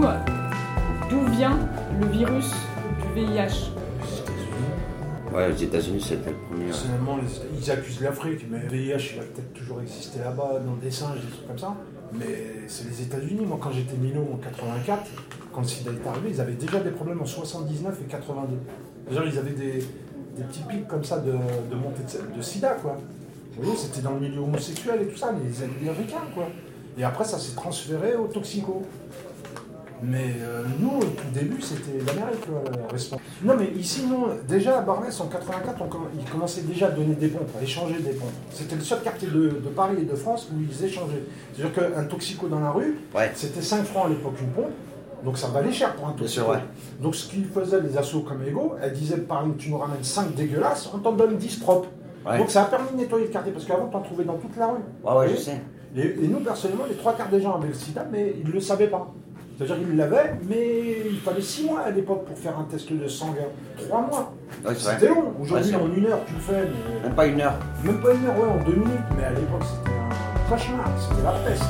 Euh, d'où vient le virus du VIH Ouais, les États-Unis, c'était le premier. Personnellement, ils accusent l'Afrique, mais le VIH, il a peut-être toujours existé là-bas, dans des singes, des trucs comme ça. Mais c'est les États-Unis. Moi, quand j'étais minot en 84, quand le sida est arrivé, ils avaient déjà des problèmes en 79 et 82. Déjà, ils avaient des, des petits pics comme ça de, de montée de, sida, quoi. C'était dans le milieu homosexuel et tout ça, mais les Américains, quoi. Et après, ça s'est transféré aux toxicos. Mais euh, nous, au tout début, c'était l'Amérique, le responsable. Non, mais ici, non. Déjà, à Barnès, en 84, on comm- ils commençaient déjà à donner des pompes, à échanger des pompes. C'était le seul quartier de, de Paris et de France où ils échangeaient. C'est-à-dire qu'un toxico dans la rue, Ouais. c'était 5 francs à l'époque une pompe. Donc ça valait cher pour un toxico. sûr, ouais. Donc ce qu'ils faisaient, les assos comme Ego, elles disaient par exemple, tu nous ramènes 5 dégueulasses, on t'en donne 10 propres. Ouais. Donc ça a permis de nettoyer le quartier, parce qu'avant, t'en trouvais dans toute la rue. Ouais, ouais, je sais. Et, et nous, personnellement, les trois quarts des gens avaient le sida, mais ils ne le savaient pas. C'est-à-dire qu'ils l'avaient, mais il fallait six mois à l'époque pour faire un test de sang. Trois mois. Ouais, c'est C'était long. Aujourd'hui, Ouais, en une heure, tu le fais, mais Même pas une heure. même pas une heure, ouais, en deux minutes. Mais à l'époque, c'était un cauchemar. C'était la peste.